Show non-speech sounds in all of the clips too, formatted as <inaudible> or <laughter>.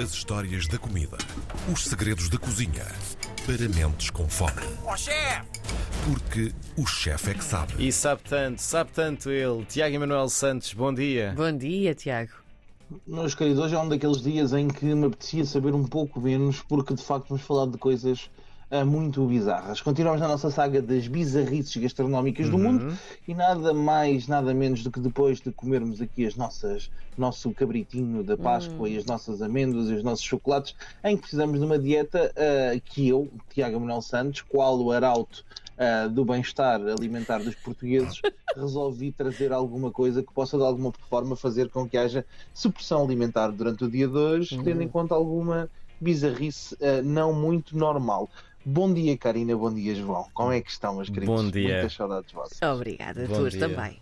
As histórias da comida. Os segredos da cozinha. Para mentes com fome. Ó chefe! Porque o chefe é que sabe. E sabe tanto, sabe tanto ele. Tiago Emanuel Santos, bom dia. Bom dia, Tiago. Meus queridos, hoje é um daqueles dias em que me apetecia saber um pouco menos, porque de facto vamos falar de coisas muito bizarras. Continuamos na nossa saga das bizarrices gastronómicas do mundo e nada mais, nada menos do que depois de comermos aqui as nossas, nosso cabritinho da Páscoa e as nossas amêndoas e os nossos chocolates, em que precisamos de uma dieta ah, que eu, Tiago Manuel Santos, qual o arauto ah, do bem-estar alimentar dos portugueses, <laughs> resolvi trazer alguma coisa que possa de alguma forma fazer com que haja supressão alimentar durante o dia de hoje, tendo em conta alguma bizarrice ah, não muito normal. Bom dia, Karina. Bom dia, João. Como é que estão, meus queridos? Bom dia. Muitas saudades vossas. Obrigada, Bom tuas dia. também.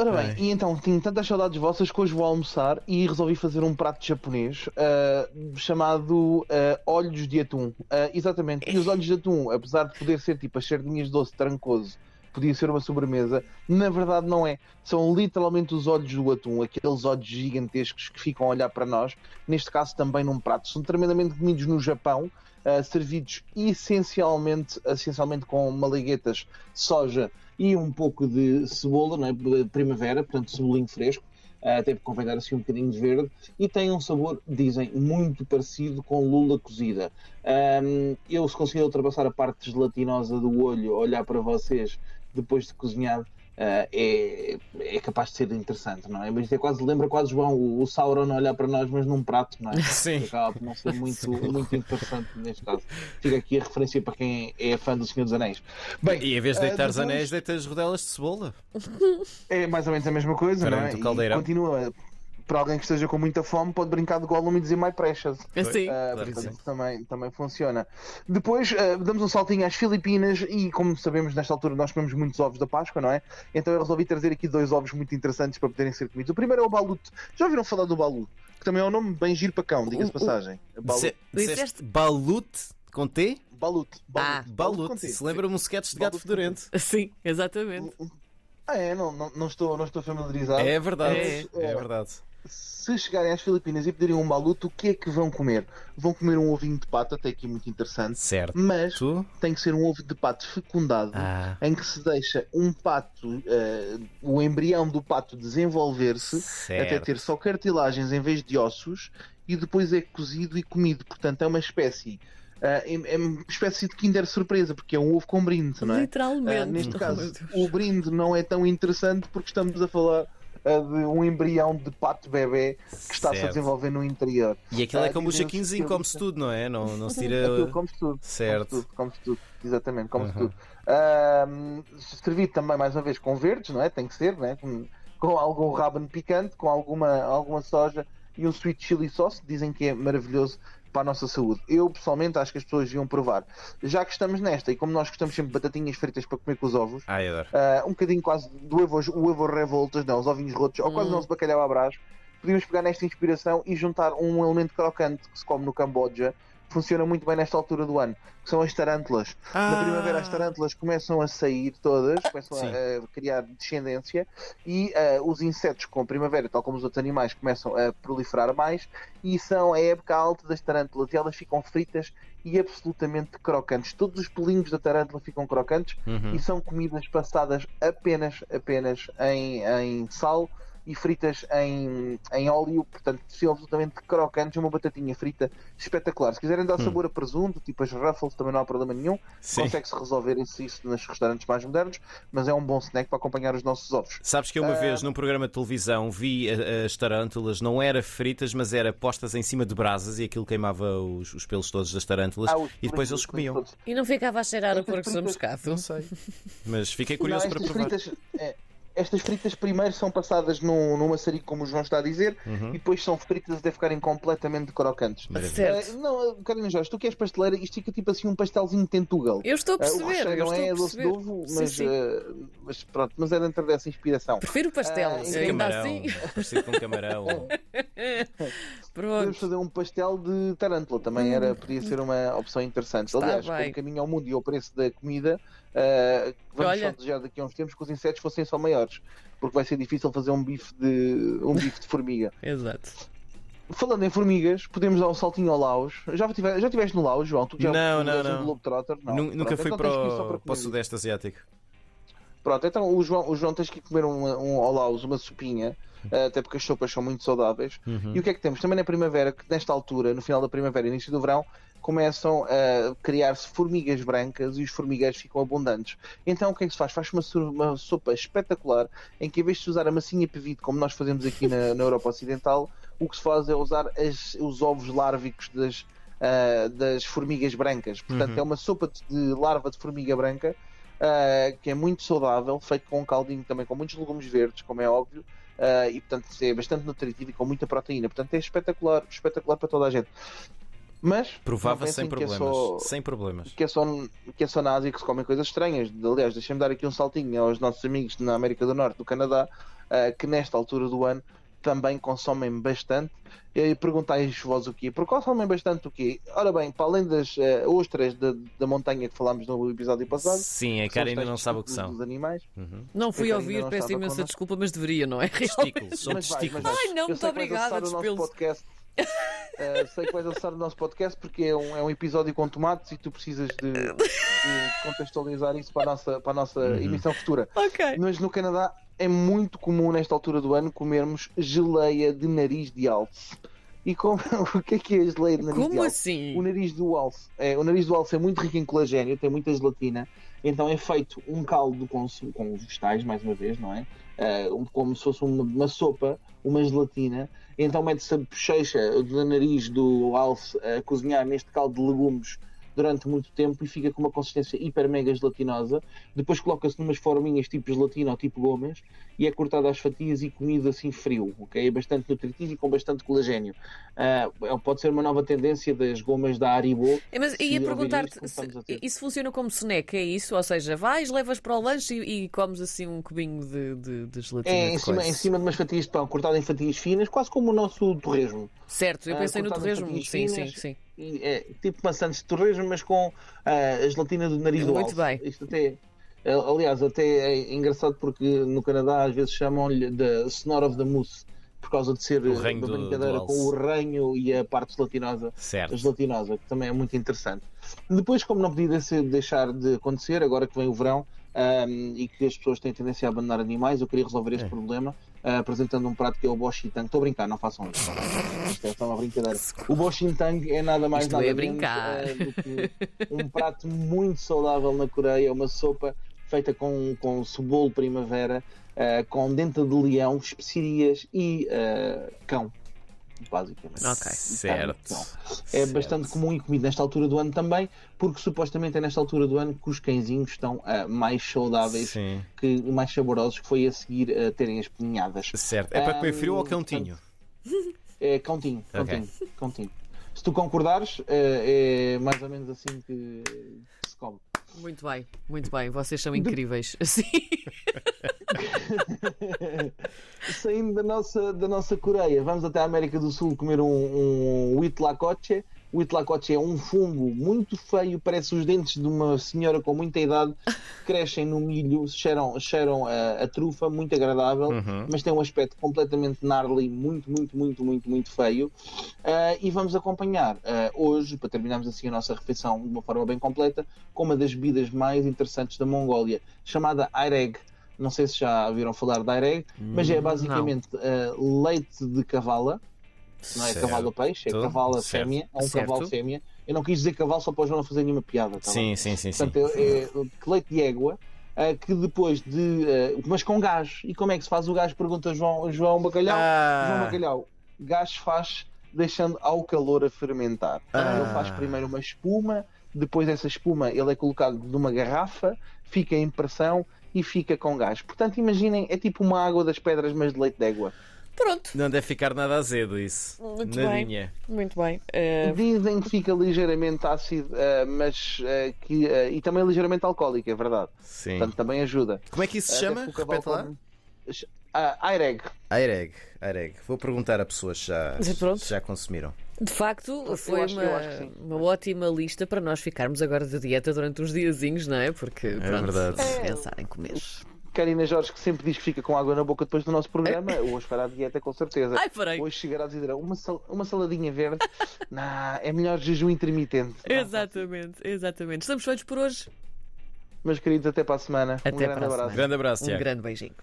Ora bem, Ai. e então tinha tantas saudades vossas que hoje vou almoçar e resolvi fazer um prato japonês ah, chamado ah, olhos de atum. Ah, exatamente. E os <laughs> olhos de atum, apesar de poder ser tipo as sardinhas doce trancoso, podia ser uma sobremesa, na verdade não é. São literalmente os olhos do atum, aqueles olhos gigantescos que ficam a olhar para nós, neste caso também num prato. São tremendamente comidos no Japão, ah, servidos essencialmente, essencialmente com malaguetas, soja e um pouco de cebola, não é? primavera, portanto cebolinho fresco, ah, até porque convém assim um bocadinho de verde, e tem um sabor, dizem, muito parecido com lula cozida. Ahm, eu, se conseguir ultrapassar a parte gelatinosa do olho, olhar para vocês depois de cozinhado, ah, é, é capaz de ser interessante, não é? Mas é quase, lembra quase João, o, o Sauron olhar para nós, mas num prato, não é? <laughs> Sim. Acaba por não ser muito, muito interessante neste caso. Fica aqui a referência para quem é fã do Senhor dos Anéis. Bem, E em vez de ah, deitar os depois- anéis, deitas rodelas de cebola. é mais ou menos a mesma coisa, Perante não é? E continua. Para alguém que esteja com muita fome, pode brincar de Gollum e dizer My Precious. Assim. Ah, Claro que portanto, sim. também, também funciona. Depois ah, damos um saltinho às Filipinas e, como sabemos, nesta altura nós comemos muitos ovos da Páscoa, não é? Então eu resolvi trazer aqui dois ovos muito interessantes para poderem ser comidos. O primeiro é o balut. Já ouviram falar do balut? Que também é um nome bem giro para cão, diga-se passagem. Balut. Disse- Disseste- balute com T? Balut. Ah, com Balute. T. Se lembra-me um sketch de gato fedorento. <laughs> Sim, exatamente. Ah, é? Não, não, não, estou, não estou familiarizado. É verdade. É. É verdade. Se chegarem às Filipinas e pedirem um baluto, o que é que vão comer? Vão comer um ovinho de pato, até aqui muito interessante, Certo. mas Tu? tem que ser um ovo de pato fecundado, Ah. em que se deixa um pato, eh, o embrião do pato desenvolver-se até ter só cartilagens em vez de ossos e depois é cozido e comido. Portanto, é uma espécie. eh, é, uma espécie de Kinder surpresa, porque é um ovo com brinde, não é? Literalmente. Ah, neste Oh, caso, o brinde não é tão interessante porque estamos a falar ah, de um embrião de pato bebê que está-se a desenvolver no interior. E aquilo é Ah, como o jaquinzinho, come-se tudo, não é? Não, não se Aquilo tira. come-se tudo. Certo. Come-se tudo, come-se tudo. Exatamente, come-se Uhum. tudo. Ahm, servido também, mais uma vez, com verdes, não é? Tem que ser, não é? Com, com algum raban picante, com alguma, alguma soja e um sweet chili sauce. Dizem que é maravilhoso para a nossa saúde. Eu, pessoalmente, acho que as pessoas deviam provar. Já que estamos nesta, e como nós gostamos sempre de batatinhas fritas para comer com os ovos, ah, um bocadinho quase do ovo, o ovo revoltas, não, os ovinhos rotos, ou quase Hum. o nosso bacalhau à brás, podíamos pegar nesta inspiração e juntar um elemento crocante que se come no Camboja, funciona muito bem nesta altura do ano, que são as tarântulas. Na primavera as tarântulas começam a sair todas, começam a, a criar descendência e ah, os insetos com a primavera, tal como os outros animais, começam a proliferar mais e são a época alta das tarântulas e elas ficam fritas e absolutamente crocantes. Todos os pelinhos da tarântula ficam crocantes Uhum. e são comidas passadas apenas, apenas em, em sal e fritas em, em óleo, portanto, são absolutamente crocantes, uma batatinha frita espetacular. Se quiserem dar sabor a presunto, tipo as Ruffles, também não há problema nenhum, Hum. Consegue-se resolver isso, isso nos restaurantes mais modernos, mas é um bom snack para acompanhar os nossos ovos. Sabes que eu uma Ah. vez num programa de televisão vi as tarântulas, não era fritas, mas era postas em cima de brasas e aquilo queimava os, os pelos todos das tarântulas Ah, e depois eles comiam. E não ficava a cheirar o porco fritas- moscado. Não sei. Mas fiquei Não, curioso para estas provar. fritas, é, estas fritas primeiro são passadas num, num maçarico, como o João está a dizer, Uhum. e depois são fritas até ficarem completamente crocantes. Maravilha. Certo. Ah, não, Carolina Jorge, tu que és pasteleira, isto fica tipo assim um pastelzinho de tentugal. Eu estou a Ah, o perceber, recheio eu não é doce de ovo, Sim, mas, sim. ah, mas pronto, mas é dentro dessa inspiração. Prefiro o pastel, Ah, ainda Camarão. assim. Parecido com camarão. <laughs> Podemos fazer um pastel de tarântula, também era, podia ser uma opção interessante. Está Aliás, bem. com o caminho ao mundo e ao preço da comida, ah, vamos Olha. só desejar daqui a uns tempos que os insetos fossem só maiores, porque vai ser difícil fazer um bife de, um bife de formiga. <laughs> Exato. falando em formigas, podemos dar um saltinho ao Laos. Já, tive, já estiveste no Laos, João? Tu já Não, não, não. Globetrotter? Não. Nu- Nunca Pronto, fui então para, o, para o Sudeste Asiático. Pronto, então o João, o João tens que ir comer um, um ao Laos, uma sopinha, eh, até porque as sopas são muito saudáveis. Uhum. E o que é que temos? Também na primavera, que nesta altura, no final da primavera e início do verão, começam a criar-se formigas brancas e os formigueiros ficam abundantes. Então o que é que se faz? Faz uma, uma sopa espetacular em que, em vez de usar a massinha pevite, como nós fazemos aqui na, na Europa Ocidental, o que se faz é usar as- os ovos lárvicos das, ah, das formigas brancas. Portanto, Uhum. é uma sopa de, larva de formiga branca ah, que é muito saudável, feito com um caldinho também com muitos legumes verdes, como é óbvio. ah, e portanto é bastante nutritivo e com muita proteína, portanto é espetacular, espetacular para toda a gente. Mas Provava sem que é problemas. só- Sem problemas. que é só, que é só na Ásia que se comem coisas estranhas. Aliás, deixem-me dar aqui um saltinho aos nossos amigos na América do Norte, do Canadá, ah, que nesta altura do ano também consomem bastante. E perguntais vós o quê? Porque consomem bastante o quê? Ora bem, para além das ah, ostras da, da montanha que falámos no episódio passado, Sim, a os ainda não sabe o que são. Dos animais. Uhum. Não fui ouvir, peço imensa desculpa, mas deveria, não é? Testículos, são testículos. Ai, não, muito obrigada, despelos. Uh, sei que vais acessar o nosso podcast porque é um, é um episódio com tomates e tu precisas de, de contextualizar isso para a nossa, para a nossa Uhum. emissão futura. Ok. Mas no Canadá é muito comum nesta altura do ano comermos geleia de nariz de alce. E como, <laughs> o que é que é a geleia de nariz de Como alce? assim? O nariz do alce é, o nariz do alce é muito rico em colagênio, tem muita gelatina, então é feito um caldo com, com vegetais, mais uma vez, não é? Um- como se fosse uma, uma sopa, uma gelatina, então mete-se a bochecha do nariz do alce a cozinhar neste caldo de legumes durante muito tempo e fica com uma consistência hiper mega gelatinosa. Depois coloca-se numas forminhas tipo gelatina ou tipo gomas e é cortado às fatias e comido assim frio, ok? É bastante nutritivo e com bastante colagênio. Ah, pode ser uma nova tendência das gomas da Haribo. É, Mas ia perguntar-te, isso funciona como snack, é isso? Ou seja, vais, levas para o lanche e, e comes assim um cubinho de, de, de gelatina É de em cima, coisa. em cima de umas fatias de pão, cortado em fatias finas, quase como o nosso torresmo. Certo, eu Ah, pensei no cortado em torresmo. Sim, sim, finas. sim. É tipo maçãs de torresmo, mas com ah, a gelatina do nariz do Muito alce. bem. Isto até, ah, aliás, até é engraçado porque no Canadá às vezes chamam-lhe de Snore of the Mousse, por causa de ser reino uma do- brincadeira do com o ranho e a parte gelatinosa Certo. gelatinosa, que também é muito interessante. Depois, como não podia ser- deixar de acontecer, agora que vem o verão ahm, e que as pessoas têm tendência a abandonar animais, eu queria resolver esse É. problema ah, apresentando um prato que é o Boshitang. Estou a brincar, não façam isso. Isto é só uma brincadeira. O Boshitang é nada mais Isto nada é menos ah, do que um prato muito saudável na Coreia, uma sopa feita com, com cebola primavera, ah, com denta de leão, especiarias e cão. Basicamente. Ok. Certo. Não. É Certo. bastante comum e comido nesta altura do ano também, porque supostamente é nesta altura do ano que os cãezinhos estão ah, mais saudáveis Sim. que, e mais saborosos, que foi a seguir a terem as peninhadas. Certo. É para comer frio ou Ahm, cãotinho? É cãotinho, cãotinho, cãotinho. Se tu concordares, eh, é mais ou menos assim que se come. Muito bem, muito bem. Vocês são incríveis. <laughs> Sim. <laughs> Saindo da nossa, da nossa Coreia, vamos até a América do Sul comer um, um Huitlacoche. O Huitlacoche é um fungo muito feio, parece os dentes de uma senhora com muita idade, <laughs> crescem no milho, cheiram, cheiram a, a trufa, muito agradável, Uhum. mas tem um aspecto completamente gnarly, muito, muito, muito, muito, muito feio. Ah, e vamos acompanhar ah, hoje, para terminarmos assim a nossa refeição de uma forma bem completa, com uma das bebidas mais interessantes da Mongólia, chamada Aireg. Não sei se já viram falar de Aireg, mas é basicamente ah, leite de cavala, não é Certo. cavalo peixe, é cavalo Certo. fêmea, é um Certo. cavalo fêmea. Eu não quis dizer cavalo só para o João não fazer nenhuma piada. tá? Sim, sim, sim, sim. Portanto, é, é leite de égua ah, que depois de. ah, mas com gás. E como é que se faz o gás? Pergunta João, João Bacalhau. João Ah, Bacalhau, gás faz deixando ao calor a fermentar. Ah. Ele faz primeiro uma espuma, depois dessa espuma ele é colocado numa garrafa, fica em pressão e fica com gás. Portanto, imaginem, é tipo uma água das pedras, mas de leite de égua. Pronto, não deve ficar nada azedo isso. Muito bem. Nadinha. muito bem. Eh, Dizem que fica ligeiramente ácido, ah, mas ah, que, e também ligeiramente alcoólico, é verdade. Sim. Portanto, também ajuda. Como é que isso se chama? Repete lá. Ah, Aireg. Aireg. Aireg. Vou perguntar a pessoas se já, se já consumiram. de facto, foi acho- uma, uma ótima lista para nós ficarmos agora de dieta durante uns diazinhos, não é? Porque, pronto, verdade. vamos pensar em comer. Karina Jorge, que sempre diz que fica com água na boca depois do nosso programa, <laughs> hoje fará a dieta com certeza. Ai, farei. Hoje chegará a dizer uma, sal- uma saladinha verde. <laughs> nah, é melhor jejum intermitente. Exatamente, exatamente. Estamos feitos por hoje. Meus queridos, até para a semana. Até um grande para a abraço. semana. Grande abraço, Um grande beijinho.